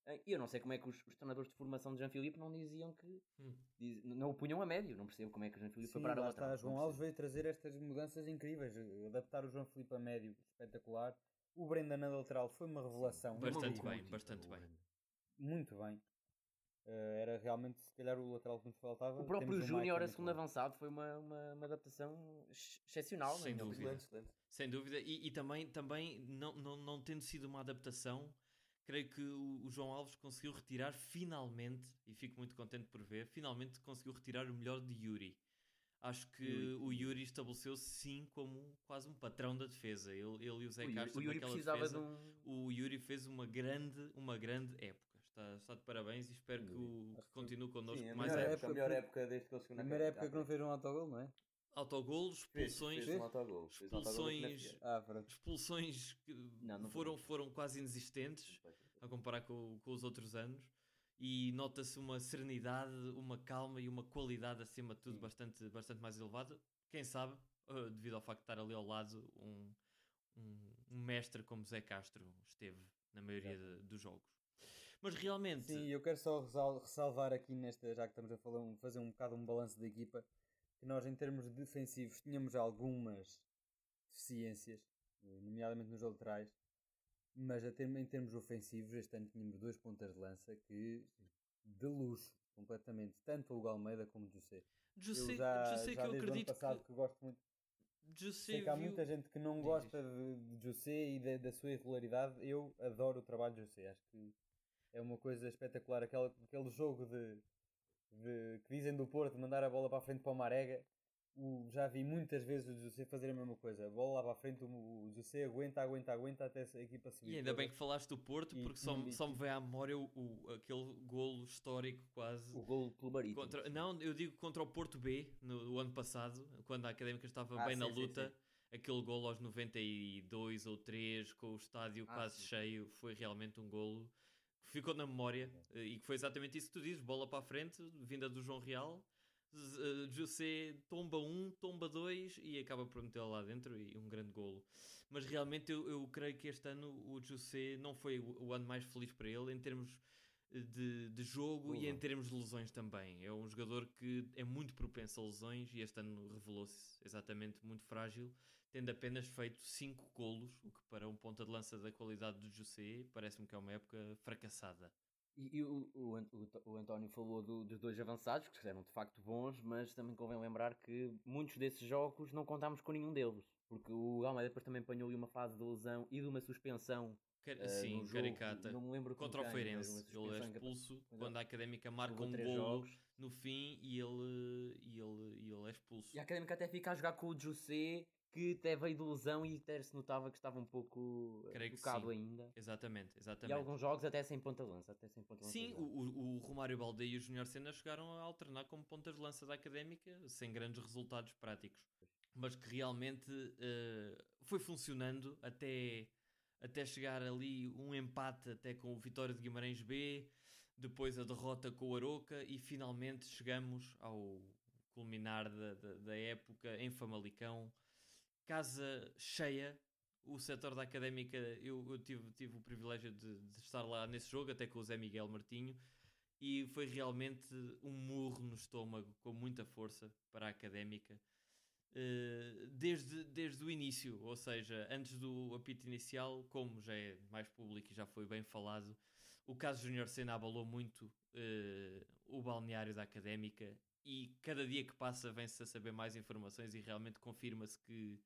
Eh, E eu não sei como é que os, os treinadores de formação de Jean Filipe não diziam que. Hum. diz- não o punham a médio. Não percebo como é que o Jean Filipe foi Sim, parar a lá lateral. está. João Alves veio trazer estas mudanças incríveis. Adaptar o João Filipe a médio, espetacular. O Brenda na lateral foi uma revelação. Bastante Uma bem, boa bastante última, bem. Muito bem. Eh, era realmente, se calhar, o lateral que nos faltava. O próprio um Júnior, a muito segundo bom. avançado, foi uma, uma, uma adaptação ex- excepcional. na Sem dúvida. Excelente, excelente. Sem dúvida, e, e também, também não, não, não tendo sido uma adaptação, creio que o, o João Alves conseguiu retirar finalmente, e fico muito contente por ver, finalmente conseguiu retirar o melhor de Yuri. Acho que Yuri. o Yuri estabeleceu-se sim como quase um patrão da defesa. Ele, ele e o Zé O Yuri, Castro o Yuri naquela precisava defesa, de um. o Yuri fez uma grande, uma grande época. Está, está de parabéns e espero que, o, que continue connosco Sim, a mais época, a melhor foi- época desde que ele chegou na Primeira época que não fez um autogol, não é? Autogolos, expulsões, fez um fez um autogol expulsões. Ah, expulsões que Não, não foram, foram quase inexistentes. a comparar com, com os outros anos e nota-se uma serenidade, uma calma e uma qualidade acima de tudo Sim. bastante, bastante mais elevada. Quem sabe, uh, devido ao facto de estar ali ao lado um, um, um mestre como Zé Castro esteve na maioria de- dos jogos. Mas realmente, Sim, eu quero só ressalvar aqui nesta, já que estamos a falar, fazer um bocado um balanço da equipa, que nós em termos defensivos tínhamos algumas deficiências, eh, nomeadamente nos laterais, mas em termos ofensivos este ano tínhamos dois pontas de lança que de luxo, completamente, tanto o Hugo Almeida como o José. José, eu já, José que já eu desde o ano acredito passado que, que, gosto muito. José Sei que há viu- muita gente que não gosta de, de José e da, da sua irregularidade. Eu adoro o trabalho de José. Acho que é uma coisa espetacular. Aquela, aquele jogo de, de- que dizem do Porto, de mandar a bola para a frente para o Marega. O, já vi muitas vezes o José fazer a mesma coisa. A bola lá para a frente, o, o José aguenta, aguenta, aguenta até a equipa subir. E ainda bem que falaste do Porto, E- porque só, me- e- só me vem à memória o, o- aquele golo histórico quase. O gol pelo Marítimo. Contra, não, eu digo contra o Porto B no, no ano passado, quando a Académica estava Ah, bem na sim, sim, luta. Aquele golo aos 92 ou 3 com o estádio Ah, quase sim. cheio foi realmente um golo ficou na memória eh, e que foi exatamente isso que tu dizes: bola para a frente, vinda do João Real. Eh, José tomba um, tomba dois e acaba por metê-la lá dentro e um grande golo. Mas realmente eu, eu creio que este ano o José não foi o, o ano mais feliz para ele em termos de, de jogo e em termos de lesões também. É um jogador que é muito propenso a lesões e este ano revelou-se exatamente muito frágil, tendo apenas feito 5 golos, o que para um ponta de lança da qualidade do José parece-me que é uma época fracassada. E, e o, o, o António falou do- dos dois avançados, que eram de facto bons, mas também convém lembrar que muitos desses jogos não contámos com nenhum deles. Porque o Almeida depois também apanhou ali uma fase de lesão e de uma suspensão. Car- eh, Sim, jogo, caricata. Não me lembro Contra o Feirense, ele é em que expulso quando a Académica marca um golo jogos. no fim e ele, e ele, e ele é expulso. E a Académica até fica a jogar com o José, que até veio de lesão e até se notava que estava um pouco eh, Creio sim. ainda. Exatamente, E exatamente. alguns jogos até sem ponta de lança. Até sem ponta de lança Sim, o, o, o Romário Balde e o Júnior Senna chegaram a alternar como pontas de lança da Académica, sem grandes resultados práticos. Mas que realmente eh, foi funcionando até, até chegar ali um empate até com o Vitória de Guimarães B, depois a derrota com o Aroca e finalmente chegamos ao culminar da, da, da época em Famalicão. Casa cheia, o setor da Académica, eu, eu tive, tive o privilégio de, de estar lá nesse jogo, até com o Zé Miguel Martinho, e foi realmente um murro no estômago, com muita força para a Académica. eh, desde, desde o início, ou seja, antes do apito inicial, como já é mais público e já foi bem falado, o caso Júnior Senna abalou muito eh, o balneário da Académica e cada dia que passa vem-se a saber mais informações e realmente confirma-se que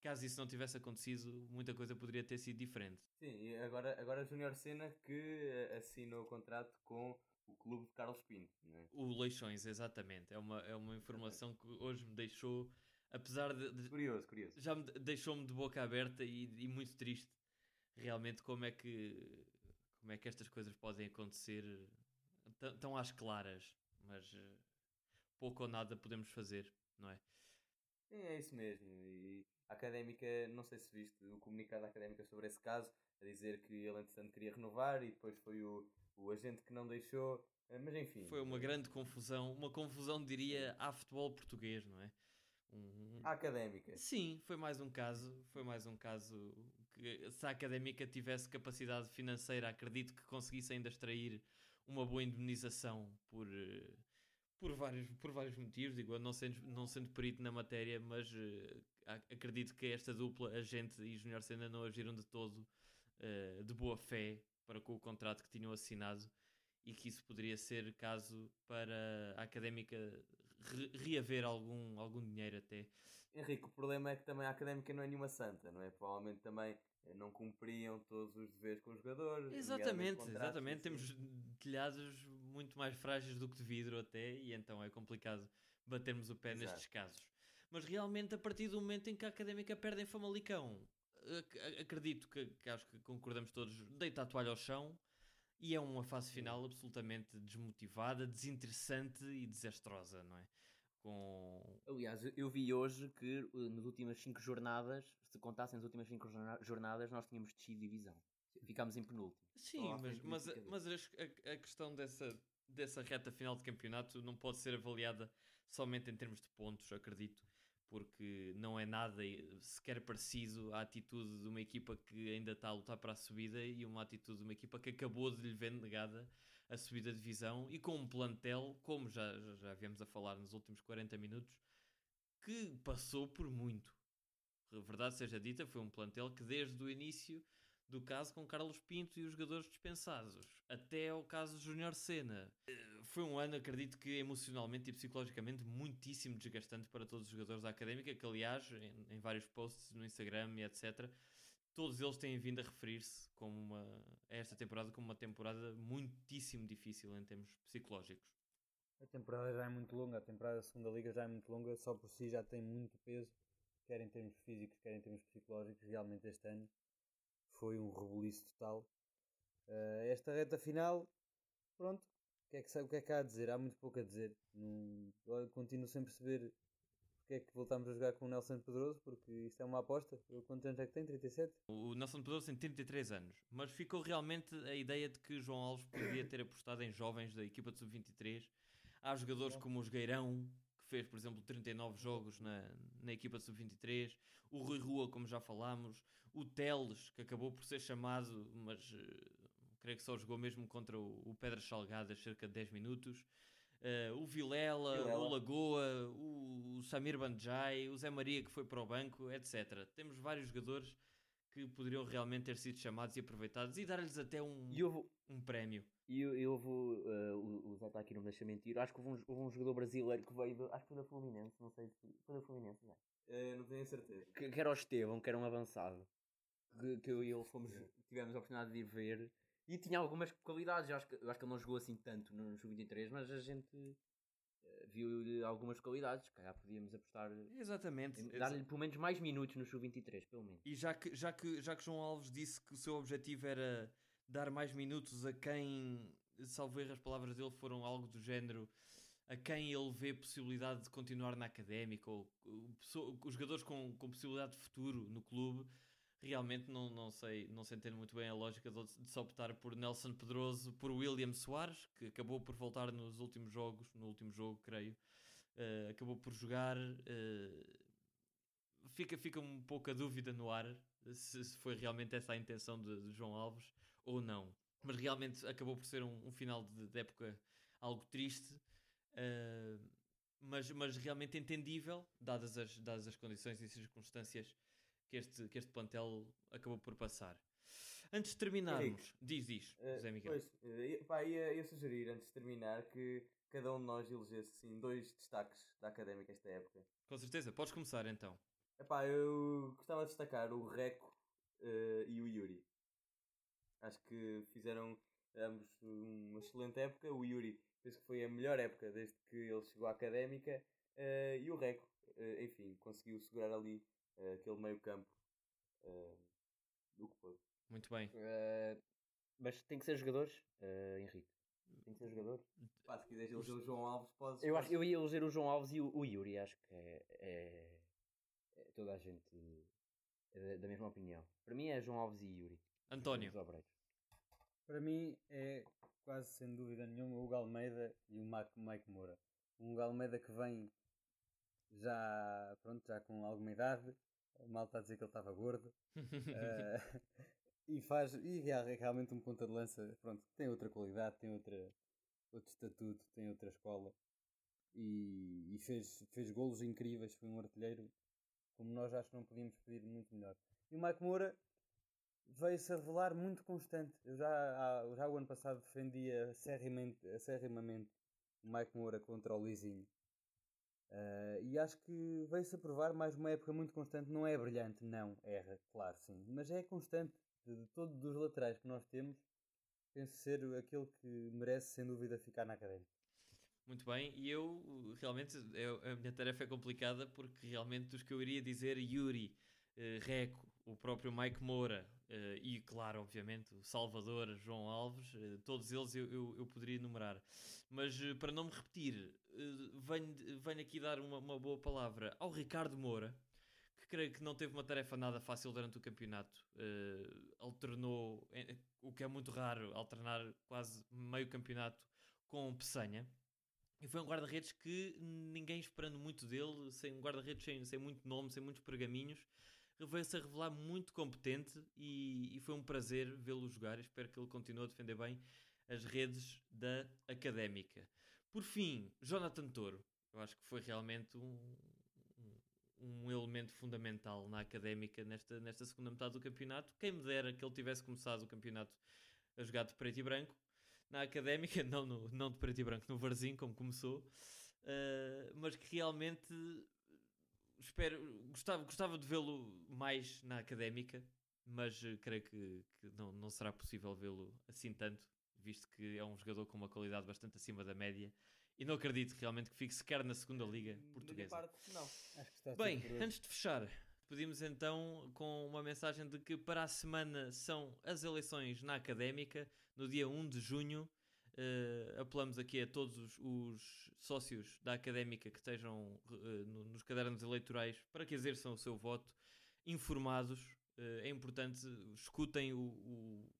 caso isso não tivesse acontecido, muita coisa poderia ter sido diferente. Sim, e agora, agora Júnior Senna que eh, assinou o contrato com o clube de Carlos Pinto, não é? O Leixões, exatamente. É uma, é uma informação que hoje me deixou, apesar de, de- Curioso, curioso. já me de- deixou-me de boca aberta e, e muito triste realmente como é que como é que estas coisas podem acontecer tão, às claras mas eh, pouco ou nada podemos fazer não é é isso mesmo. E a académica, não sei se viste o comunicado da académica sobre esse caso, a dizer que ele entretanto queria renovar e depois foi o, o agente que não deixou. Eh, Mas enfim. foi uma grande confusão uma confusão diria a futebol português não é um, A académica. Sim, foi mais um caso. Foi mais um caso que, se a académica tivesse capacidade financeira, acredito que conseguisse ainda extrair uma boa indemnização por, eh, por, vários, por vários motivos. Digo, não sendo, não sendo perito na matéria, mas ac- acredito que esta dupla, agente e Júnior Senna, não agiram de todo eh, de boa fé para com o contrato que tinham assinado e que isso poderia ser caso para a académica re- reaver algum, algum dinheiro até. Henrique, o problema é que também a académica não é nenhuma santa, não é? Provavelmente também não cumpriam todos os deveres com os jogadores. Exatamente, exatamente. assim. Temos telhados muito mais frágeis do que de vidro até, e então é complicado batermos o pé Exato. nestes casos. Mas realmente, a partir do momento em que a Académica perde em Famalicão, ac- ac- acredito que, que acho que concordamos todos, deita a toalha ao chão, e é uma fase final absolutamente desmotivada, desinteressante e desastrosa, não é? Com... Aliás, eu- vi hoje que uh, nas últimas 5 jornadas, se contassem as últimas 5 jornadas, nós tínhamos descido divisão. Ficámos em penúltimo. Sim, mas, mas, a- mas as- a, a questão dessa, dessa reta final de campeonato não pode ser avaliada somente em termos de pontos, acredito, porque não é nada eh, sequer parecido à atitude de uma equipa que ainda está a lutar para a subida e uma atitude de uma equipa que acabou de lhe ver negada a subida de divisão e com um plantel, como já, já, viemos a falar nos últimos 40 minutos, que passou por muito. Verdade seja dita, foi um plantel que desde o início do caso com Carlos Pinto e os jogadores dispensados, até ao caso Júnior Senna. Eh, Foi um ano, acredito que emocionalmente e psicologicamente muitíssimo desgastante para todos os jogadores da Académica, que aliás, em, em vários posts no Instagram e etc., todos eles têm vindo a referir-se como uma, a esta temporada como uma temporada muitíssimo difícil em termos psicológicos. A temporada já é muito longa, a temporada da segunda liga já é muito longa, só por si já tem muito peso, quer em termos físicos, quer em termos psicológicos. Realmente este ano foi um rebuliço total. Eh, esta reta final, pronto, o que, é que, o que é que há a dizer? Há muito pouco a dizer. Não, continuo sem perceber porque é que voltámos a jogar com o Nelson Pedroso, porque isto é uma aposta. Ele quantos anos é que tem? 37? O Nelson Pedroso tem 33 anos, mas ficou realmente a ideia de que João Alves poderia ter apostado em jovens da equipa de sub-23. Há jogadores como o Jogueirão, que fez, por exemplo, 39 jogos na, na equipa de sub-23, o Rui Rua, como já falámos, o Teles, que acabou por ser chamado, mas eh, creio que só jogou mesmo contra o, o Pedras Salgadas cerca de 10 minutos. Uh, o Vilela, Vilela. o Lagoa, o, o Samir Banjai, o Zé Maria que foi para o banco, etc. Temos vários jogadores que poderiam realmente ter sido chamados e aproveitados e dar-lhes até um, E houve, um prémio. e eu, eu vou, eh, o, o Zé está aqui, não me deixa mentir. Acho que houve um, houve um jogador brasileiro que veio, acho que foi da Fluminense, não sei se foi da Fluminense, não é? Eh, não tenho a certeza. que, que era o Estevão, que era um avançado, que, que eu e ele fomos, tivemos a oportunidade de ir ver, e tinha algumas qualidades, eu acho que, eu acho que ele não jogou assim tanto no Sub-23, mas a gente eh, viu-lhe algumas qualidades, se calhar podíamos apostar, Exatamente. em dar-lhe pelo menos mais minutos no Sub-23, pelo menos. E já que, já, que, já que João Alves disse que o seu objetivo era dar mais minutos a quem, salvo erro, as palavras dele foram algo do género, a quem ele vê possibilidade de continuar na académica, ou pessoa- os jogadores com, com possibilidade de futuro no clube, realmente não, não, sei, não sei entender muito bem a lógica de, de se optar por Nelson Pedroso, por William Soares, que acabou por voltar nos últimos jogos, no último jogo, creio, uh, acabou por jogar. uh, fica, fica um pouco a dúvida no ar se, se foi realmente essa a intenção de, de João Alves ou não. Mas realmente acabou por ser um, um final de, de época algo triste, uh, mas, mas realmente entendível, dadas as, dadas as condições e circunstâncias que este, que este plantel acabou por passar. Antes de terminarmos, diz, diz, Eh, José Miguel. Pois, eh, pá, ia, ia sugerir, antes de terminar, que cada um de nós elegesse assim, dois destaques da académica esta época. Com certeza, podes começar então. Epá, eu gostava de destacar o Reco eh, e o Yuri. Acho que fizeram ambos uma excelente época. O Yuri penso que foi a melhor época desde que ele chegou à académica. eh, e o Reco, enfim, conseguiu segurar ali eh, aquele meio campo eh, do que pôde. Muito bem. Eh, mas tem que ser jogadores, Henrique. Tem que ser jogador. Pá, se quiseres eleger o João Alves, podes. Eu, acho, eu ia eleger o João Alves e o, o Yuri, acho que é, é- é toda a gente é da, da mesma opinião. Para mim é João Alves e Yuri. António. Para mim é quase sem dúvida nenhuma o Hugo Almeida e o Mike Moura. Um Hugo Almeida que vem já, pronto, já com alguma idade, o mal está a dizer que ele estava gordo, eh, e faz, e real- é realmente um ponta de lança, pronto, tem outra qualidade, tem outra, outro estatuto, tem outra escola, e, e fez, fez golos incríveis, foi um artilheiro, como nós acho que não podíamos pedir muito melhor. E o Mike Moura veio-se a revelar muito constante. Eu já, há- já o ano passado defendia acerrimamente, acerrimamente o Mike Moura contra o Luizinho. Ah, e acho que veio-se a provar mais uma época muito constante. Não é brilhante, não, erra, claro, sim. Mas é constante. De, de todos os laterais que nós temos, penso ser aquele que merece, sem dúvida, ficar na académica. Muito bem, e eu realmente eu- a minha tarefa é complicada porque realmente dos que eu iria dizer Yuri, eh, Reco, o próprio Mike Moura eh, e, claro, obviamente, o Salvador, João Alves, eh, todos eles eu, eu, eu poderia enumerar. Mas eh, para não me repetir, venho, venho aqui dar uma, uma boa palavra ao Ricardo Moura, que creio que não teve uma tarefa nada fácil durante o campeonato. Alternou, o que é muito raro, alternar quase meio campeonato com Peçanha. E foi um guarda-redes que ninguém esperando muito dele, sem um guarda-redes sem, sem muito nome, sem muitos pergaminhos, veio-se a revelar muito competente e, e foi um prazer vê-lo jogar. Espero que ele continue a defender bem as redes da académica. Por fim, Jonathan Toro. Eu acho que foi realmente um, um, um elemento fundamental na académica nesta, nesta segunda metade do campeonato. Quem me dera que ele tivesse começado o campeonato a jogar de preto e branco na académica, não, no, não de preto e branco, no Varzim, como começou, uh, mas que realmente espero, gostava, gostava de vê-lo mais na académica, mas uh, creio que, que não, não será possível vê-lo assim tanto, visto que é um jogador com uma qualidade bastante acima da média. E não acredito realmente que fique sequer na segunda liga Da minha portuguesa. parte, não. Acho que está Bem, antes de fechar, pedimos então com uma mensagem de que para a semana são as eleições na Académica, no dia 1 de junho. Uh, apelamos aqui a todos os, os sócios da Académica que estejam uh, no- nos cadernos eleitorais para que exerçam o seu voto informados. Uh, é importante, escutem o, o,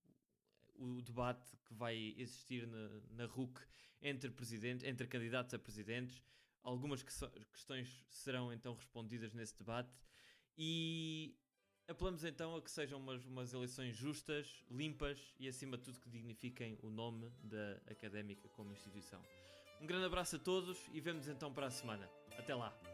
o debate que vai existir na, na RUC entre, presidentes, entre candidatos a presidentes. Algumas que- questões serão então respondidas nesse debate. E apelamos então a que sejam umas, umas eleições justas, limpas e acima de tudo que dignifiquem o nome da Académica como instituição. Um grande abraço a todos e vemos então para a semana. Até lá!